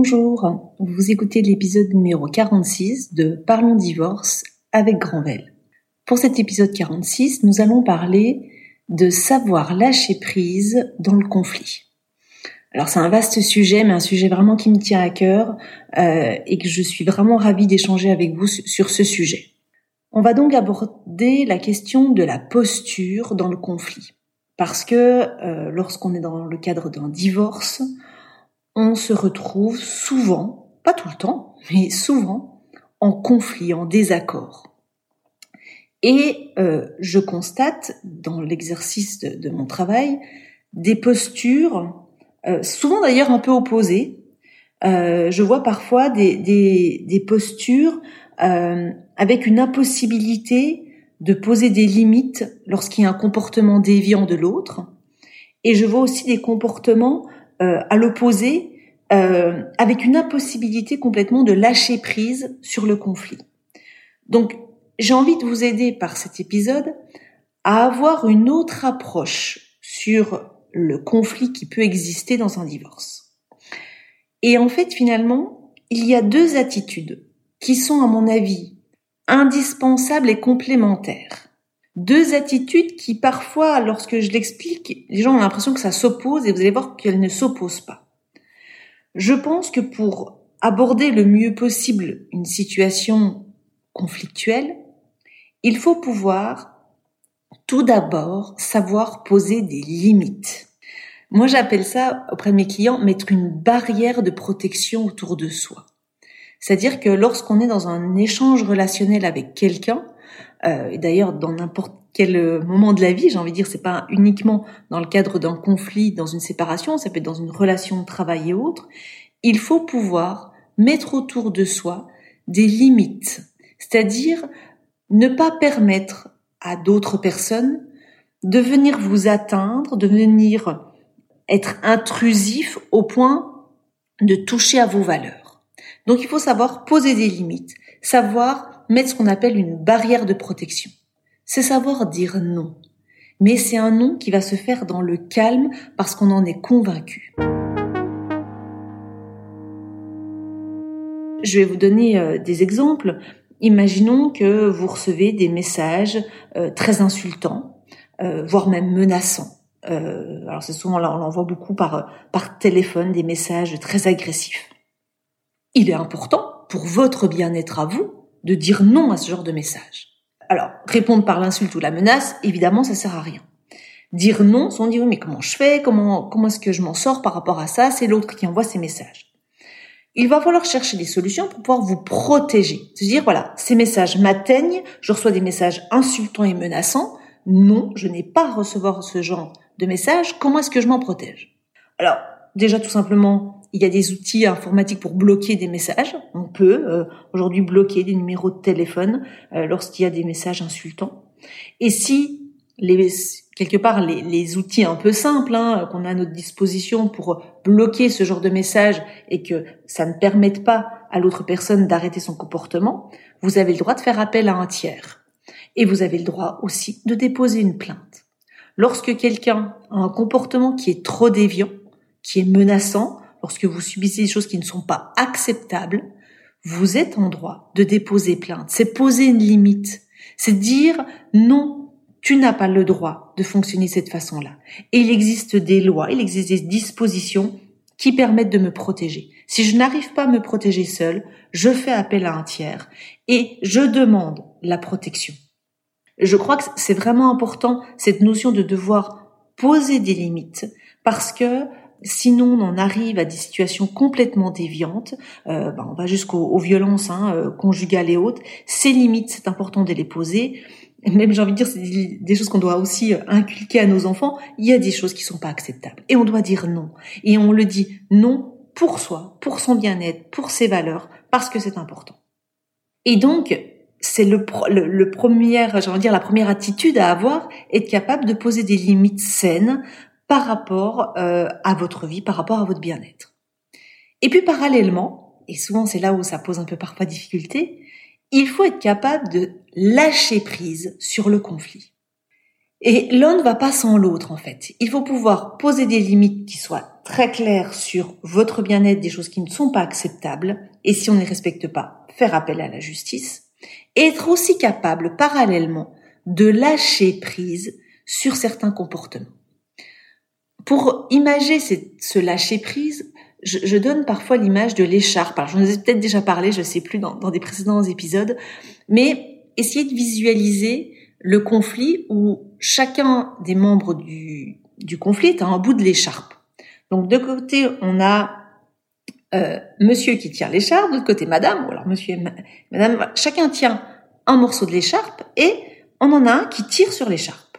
Bonjour, vous écoutez l'épisode numéro 46 de Parlons divorce avec Granvel. Pour cet épisode 46, nous allons parler de savoir lâcher prise dans le conflit. Alors c'est un vaste sujet, mais un sujet vraiment qui me tient à cœur euh, et que je suis vraiment ravie d'échanger avec vous sur ce sujet. On va donc aborder la question de la posture dans le conflit. Parce que euh, lorsqu'on est dans le cadre d'un divorce, on se retrouve souvent, pas tout le temps, mais souvent, en conflit, en désaccord. Et euh, je constate dans l'exercice de, mon travail des postures, euh, souvent d'ailleurs un peu opposées. Euh, je vois parfois des, des postures avec une impossibilité de poser des limites lorsqu'il y a un comportement déviant de l'autre. Et je vois aussi des comportements euh, à l'opposé, euh, avec une impossibilité complètement de lâcher prise sur le conflit. Donc, j'ai envie de vous aider par cet épisode à avoir une autre approche sur le conflit qui peut exister dans un divorce. Et en fait, finalement, il y a deux attitudes qui sont, à mon avis, indispensables et complémentaires deux attitudes qui parfois, lorsque je l'explique, les gens ont l'impression que ça s'oppose et vous allez voir qu'elles ne s'opposent pas. Je pense que pour aborder le mieux possible une situation conflictuelle, il faut pouvoir tout d'abord savoir poser des limites. Moi, j'appelle ça auprès de mes clients mettre une barrière de protection autour de soi. C'est-à-dire que lorsqu'on est dans un échange relationnel avec quelqu'un, euh, D'ailleurs, dans n'importe quel euh, moment de la vie, j'ai envie de dire, c'est pas uniquement dans le cadre d'un conflit, dans une séparation, ça peut être dans une relation de travail et autres. Il faut pouvoir mettre autour de soi des limites, c'est-à-dire ne pas permettre à d'autres personnes de venir vous atteindre, de venir être intrusif au point de toucher à vos valeurs. Donc il faut savoir poser des limites, savoir mettre ce qu'on appelle une barrière de protection. C'est savoir dire non. Mais c'est un non qui va se faire dans le calme parce qu'on en est convaincu. Je vais vous donner euh, des exemples. Imaginons que vous recevez des messages euh, très insultants, euh, voire même menaçants. alors c'est souvent là, on l'envoie beaucoup par, par téléphone, des messages très agressifs. Il est important pour votre bien-être à vous de dire non à ce genre de message. Alors, répondre par l'insulte ou la menace, évidemment, ça sert à rien. Dire non, on dit oui, mais comment je fais? Comment comment est-ce que je m'en sors par rapport à ça? C'est l'autre qui envoie ces messages. Il va falloir chercher des solutions pour pouvoir vous protéger. Se dire voilà, ces messages m'atteignent, je reçois des messages insultants et menaçants. Non, je n'ai pas à recevoir ce genre de messages. Comment est-ce que je m'en protège? Alors, déjà tout simplement il y a des outils informatiques pour bloquer des messages. On peut euh, aujourd'hui bloquer des numéros de téléphone euh, lorsqu'il y a des messages insultants. Et si les, quelque part les, les outils un peu simples hein, qu'on a à notre disposition pour bloquer ce genre de messages et que ça ne permette pas à l'autre personne d'arrêter son comportement, vous avez le droit de faire appel à un tiers. Et vous avez le droit aussi de déposer une plainte. Lorsque quelqu'un a un comportement qui est trop déviant, qui est menaçant, lorsque vous subissez des choses qui ne sont pas acceptables, vous êtes en droit de déposer plainte. C'est poser une limite. C'est dire non, tu n'as pas le droit de fonctionner de cette façon-là. Et il existe des lois, il existe des dispositions qui permettent de me protéger. Si je n'arrive pas à me protéger seul, je fais appel à un tiers et je demande la protection. Je crois que c'est vraiment important cette notion de devoir poser des limites parce que Sinon, on en arrive à des situations complètement déviantes. Euh, ben, on va jusqu'aux violences hein, euh, conjugales et autres. Ces limites, c'est important de les poser. même, j'ai envie de dire, c'est des choses qu'on doit aussi euh, inculquer à nos enfants. Il y a des choses qui sont pas acceptables. Et on doit dire non. Et on le dit non pour soi, pour son bien-être, pour ses valeurs, parce que c'est important. Et donc, c'est le, le, le premier, j'ai envie de dire, la première attitude à avoir, être capable de poser des limites saines par rapport euh, à votre vie, par rapport à votre bien-être. Et puis parallèlement, et souvent c'est là où ça pose un peu parfois difficulté, il faut être capable de lâcher prise sur le conflit. Et l'un ne va pas sans l'autre en fait. Il faut pouvoir poser des limites qui soient très clair sur votre bien-être, des choses qui ne sont pas acceptables, et si on ne les respecte pas, faire appel à la justice, et être aussi capable parallèlement de lâcher prise sur certains comportements. Pour imager ce lâcher prise, je, donne parfois l'image de l'écharpe. Alors j'en ai peut-être déjà parlé, je ne sais plus dans, dans des précédents épisodes, mais essayez de visualiser le conflit où chacun des membres du, du conflit est à un bout de l'écharpe. Donc de côté, on a euh, monsieur qui tient l'écharpe, de l'autre côté madame, ou alors monsieur et madame, chacun tient un morceau de l'écharpe et on en a un qui tire sur l'écharpe.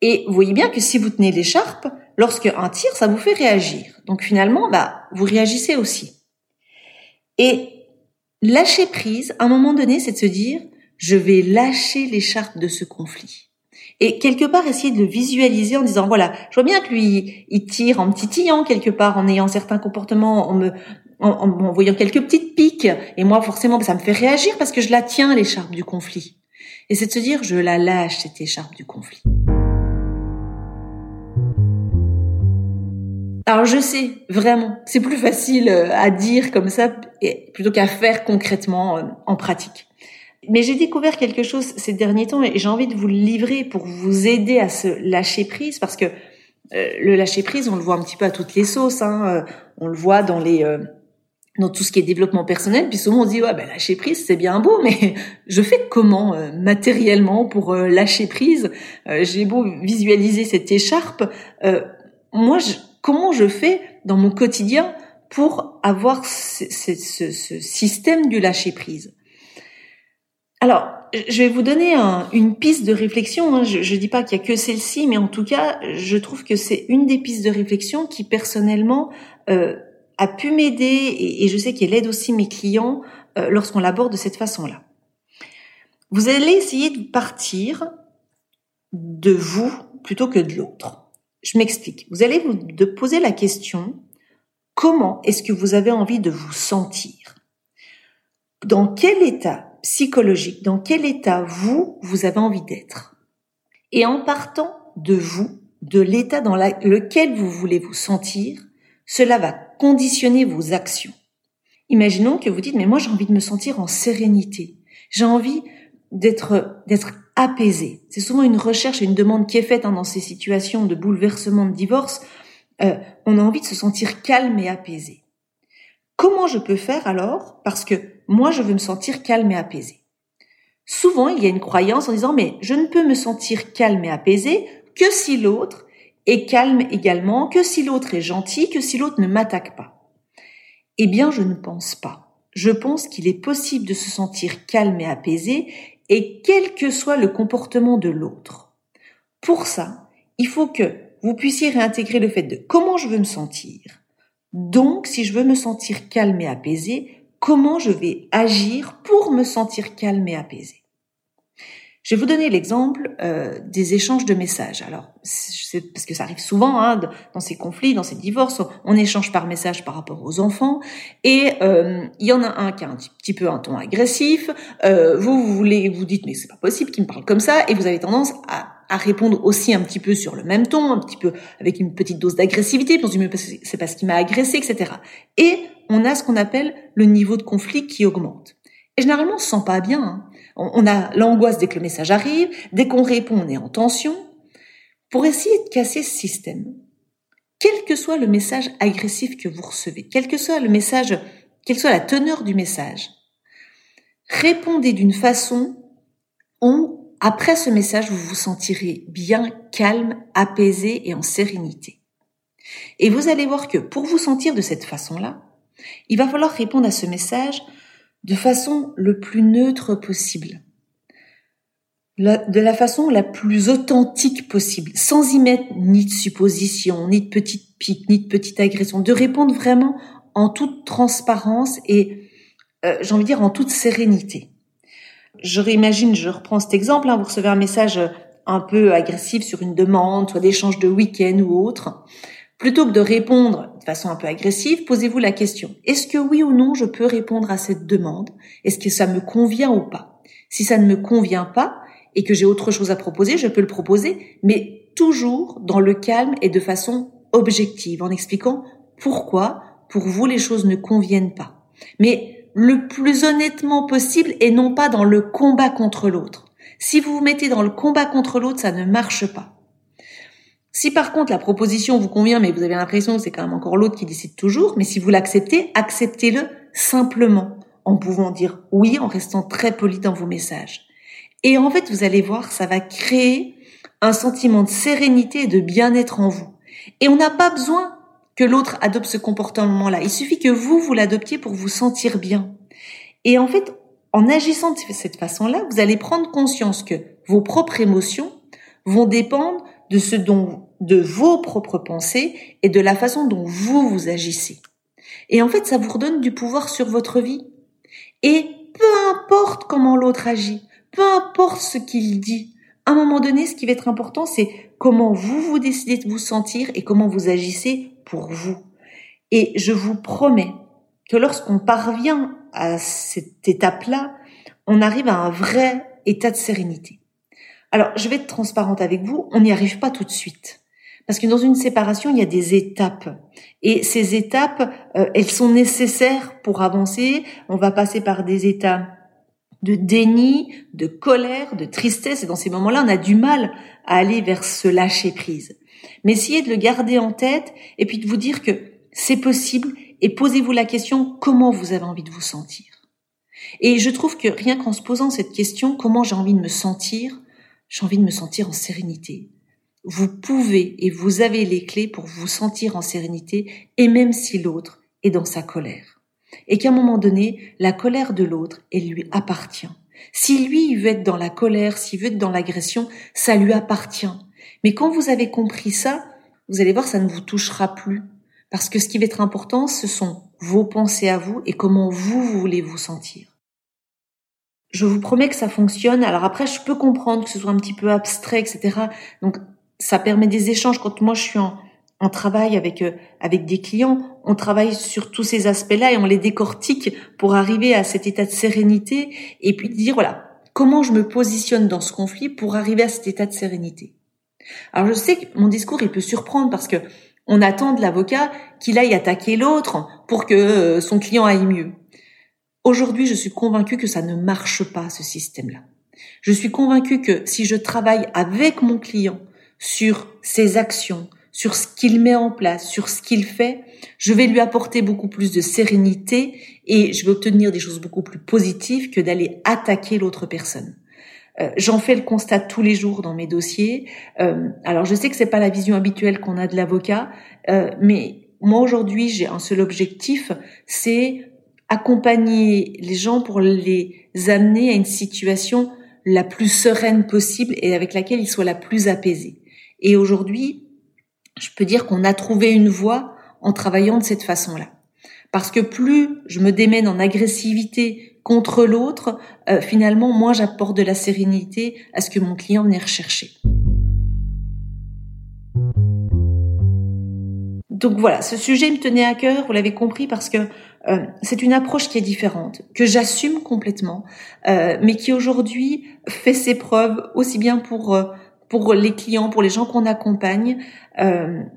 Et vous voyez bien que si vous tenez l'écharpe, lorsque un tire, ça vous fait réagir. Donc finalement, bah, vous réagissez aussi. Et lâcher prise, à un moment donné, c'est de se dire, je vais lâcher l'écharpe de ce conflit. Et quelque part, essayer de le visualiser en disant, voilà, je vois bien que lui, il tire en titillant quelque part, en ayant certains comportements, en me, en, voyant quelques petites piques. Et moi, forcément, ça me fait réagir parce que je la tiens, l'écharpe du conflit. Et c'est de se dire, je la lâche, cette écharpe du conflit. Alors je sais, vraiment, c'est plus facile euh, à dire comme ça plutôt qu'à faire concrètement euh, en pratique. Mais j'ai découvert quelque chose ces derniers temps et j'ai envie de vous le livrer pour vous aider à se lâcher prise parce que euh, le lâcher prise, on le voit un petit peu à toutes les sauces. Hein, euh, on le voit dans les euh, dans tout ce qui est développement personnel. Puis souvent on dit ouais ben lâcher prise c'est bien beau, mais je fais comment matériellement pour lâcher prise? J'ai beau visualiser cette écharpe, moi je, comment je fais dans mon quotidien pour avoir ce, système du lâcher prise alors, je vais vous donner une piste de réflexion. Hein. Je ne dis pas qu'il y a que celle-ci, mais en tout cas, je trouve que c'est une des pistes de réflexion qui personnellement euh, a pu m'aider et, je sais qu'elle aide aussi mes clients euh, lorsqu'on l'aborde de cette façon-là. Vous allez essayer de partir de vous plutôt que de l'autre. Je m'explique. Vous allez vous de poser la question comment est-ce que vous avez envie de vous sentir? Dans quel état psychologique, dans quel état vous, vous avez envie d'être? Et en partant de vous, de l'état dans lequel vous voulez vous sentir, cela va conditionner vos actions. Imaginons que vous dites, mais moi j'ai envie de me sentir en sérénité. J'ai envie d'être, d'être apaisé. C'est souvent une recherche et une demande qui est faite hein, dans ces situations de bouleversement, de divorce. Euh, on a envie de se sentir calme et apaisé. Comment je peux faire alors? Parce que moi, je veux me sentir calme et apaisé. Souvent, il y a une croyance en disant, mais je ne peux me sentir calme et apaisé que si l'autre est calme également, que si l'autre est gentil, que si l'autre ne m'attaque pas. Eh bien, je ne pense pas. Je pense qu'il est possible de se sentir calme et apaisé, et quel que soit le comportement de l'autre. Pour ça, il faut que vous puissiez réintégrer le fait de comment je veux me sentir, donc, si je veux me sentir calme et apaisé, comment je vais agir pour me sentir calme et apaisé je vais vous donner l'exemple euh, des échanges de messages. Alors, c'est parce que ça arrive souvent hein, dans ces conflits, dans ces divorces, on échange par message par rapport aux enfants, et euh, il y en a un qui a un petit peu un ton agressif. Euh, vous, vous voulez, vous dites mais c'est pas possible qu'il me parle comme ça, et vous avez tendance à à répondre aussi un petit peu sur le même ton, un petit peu avec une petite dose d'agressivité, pour dire c'est parce qu'il m'a agressé, etc. Et on a ce qu'on appelle le niveau de conflit qui augmente. Et généralement, on se sent pas bien. Hein. On a l'angoisse dès que le message arrive, dès qu'on répond, on est en tension. Pour essayer de casser ce système, quel que soit le message agressif que vous recevez, quel que soit le message, quelle soit la teneur du message, répondez d'une façon où après ce message, vous vous sentirez bien calme, apaisé et en sérénité. Et vous allez voir que pour vous sentir de cette façon-là, il va falloir répondre à ce message de façon le plus neutre possible. de la façon la plus authentique possible, sans y mettre ni de supposition, ni de petites piques, ni de petites agressions, de répondre vraiment en toute transparence et, euh, j'ai envie de dire, en toute sérénité je réimagine, je reprends cet exemple, hein, vous recevez un message un peu agressif sur une demande, soit d'échange de week-end ou autre. Plutôt que de répondre de façon un peu agressive, posez-vous la question. Est-ce que oui ou non je peux répondre à cette demande? Est-ce que ça me convient ou pas? Si ça ne me convient pas et que j'ai autre chose à proposer, je peux le proposer, mais toujours dans le calme et de façon objective en expliquant pourquoi pour vous les choses ne conviennent pas. Mais le plus honnêtement possible et non pas dans le combat contre l'autre. Si vous vous mettez dans le combat contre l'autre, ça ne marche pas. Si par contre la proposition vous convient, mais vous avez l'impression que c'est quand même encore l'autre qui décide toujours, mais si vous l'acceptez, acceptez-le simplement, en pouvant dire oui, en restant très poli dans vos messages. Et en fait, vous allez voir, ça va créer un sentiment de sérénité et de bien-être en vous. Et on n'a pas besoin que l'autre adopte ce comportement-là. Il suffit que vous, vous l'adoptiez pour vous sentir bien. Et en fait, en agissant de cette façon-là, vous allez prendre conscience que vos propres émotions vont dépendre de vos propres pensées et de la façon dont vous vous agissez. Et en fait, ça vous redonne du pouvoir sur votre vie. Et peu importe comment l'autre agit, peu importe ce qu'il dit, à un moment donné, ce qui va être important, c'est comment vous vous décidez de vous sentir et comment vous agissez pour vous. Et je vous promets que lorsqu'on parvient à cette étape-là, on arrive à un vrai état de sérénité. Alors, je vais être transparente avec vous, on n'y arrive pas tout de suite. Parce que dans une séparation, il y a des étapes. Et ces étapes, euh, elles sont nécessaires pour avancer. On va passer par des états de déni, de colère, de tristesse. Et dans ces moments-là, on a du mal à aller vers ce lâcher prise. Mais essayez de le garder en tête et puis de vous dire que c'est possible et posez-vous la question comment vous avez envie de vous sentir? Et je trouve que rien qu'en se posant cette question, comment j'ai envie de me sentir, j'ai envie de me sentir en sérénité. Vous pouvez et vous avez les clés pour vous sentir en sérénité et même si l'autre est dans sa colère. Et qu'à un moment donné, la colère de l'autre, elle lui appartient. Si lui, veut être dans la colère, s'il veut être dans l'agression, ça lui appartient. Mais quand vous avez compris ça, vous allez voir, ça ne vous touchera plus. Parce que ce qui va être important, ce sont vos pensées à vous et comment vous, voulez vous sentir. Je vous promets que ça fonctionne. Alors après, je peux comprendre que ce soit un petit peu abstrait, etc. Donc, ça permet des échanges. Quand moi, je suis en, en travail avec euh, avec des clients, on travaille sur tous ces aspects-là et on les décortique pour arriver à cet état de sérénité et puis dire voilà comment je me positionne dans ce conflit pour arriver à cet état de sérénité. Alors je sais que mon discours il peut surprendre parce que on attend de l'avocat qu'il aille attaquer l'autre pour que euh, son client aille mieux. Aujourd'hui, je suis convaincue que ça ne marche pas ce système-là. Je suis convaincue que si je travaille avec mon client sur ses actions, sur ce qu'il met en place, sur ce qu'il fait, je vais lui apporter beaucoup plus de sérénité et je vais obtenir des choses beaucoup plus positives que d'aller attaquer l'autre personne. Euh, j'en fais le constat tous les jours dans mes dossiers. Euh, alors je sais que c'est pas la vision habituelle qu'on a de l'avocat, euh, mais moi aujourd'hui j'ai un seul objectif, c'est accompagner les gens pour les amener à une situation la plus sereine possible et avec laquelle ils soient la plus apaisés. Et aujourd'hui, je peux dire qu'on a trouvé une voie en travaillant de cette façon-là. Parce que plus je me démène en agressivité contre l'autre, euh, finalement, moi, j'apporte de la sérénité à ce que mon client venait rechercher. Donc voilà, ce sujet me tenait à cœur, vous l'avez compris, parce que euh, c'est une approche qui est différente, que j'assume complètement, euh, mais qui aujourd'hui fait ses preuves aussi bien pour pour les clients, pour les gens qu'on accompagne.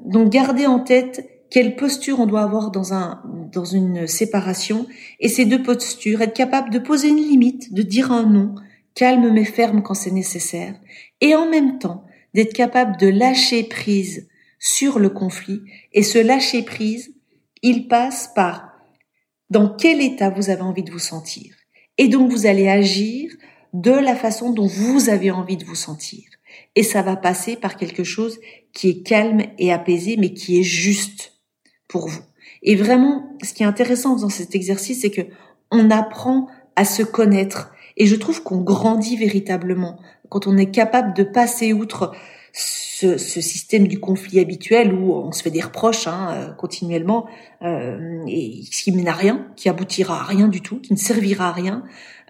donc gardez en tête quelle posture on doit avoir dans un dans une séparation et ces deux postures être capable de poser une limite de dire un non calme mais ferme quand c'est nécessaire et en même temps d'être capable de lâcher prise sur le conflit et ce lâcher prise il passe par dans quel état vous avez envie de vous sentir et donc vous allez agir de la façon dont vous avez envie de vous sentir et ça va passer par quelque chose qui est calme et apaisé mais qui est juste pour vous. Et vraiment, ce qui est intéressant dans cet exercice, c'est que on apprend à se connaître. Et je trouve qu'on grandit véritablement quand on est capable de passer outre ce, ce, système du conflit habituel où on se fait des reproches hein, euh, continuellement euh, et qui mène à rien, qui aboutira à rien du tout, qui ne servira à rien.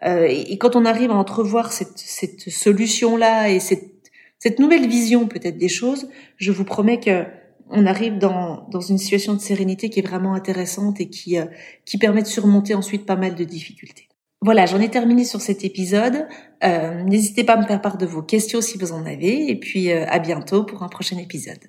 Euh, et, quand on arrive à entrevoir cette, cette solution-là et cette, cette nouvelle vision peut-être des choses, je vous promets que on arrive dans, dans une situation de sérénité qui est vraiment intéressante et qui, euh, qui permet de surmonter ensuite pas mal de difficultés. Voilà, j'en ai terminé sur cet épisode. Euh, n'hésitez pas à me faire part de vos questions si vous en avez. Et puis euh, à bientôt pour un prochain épisode.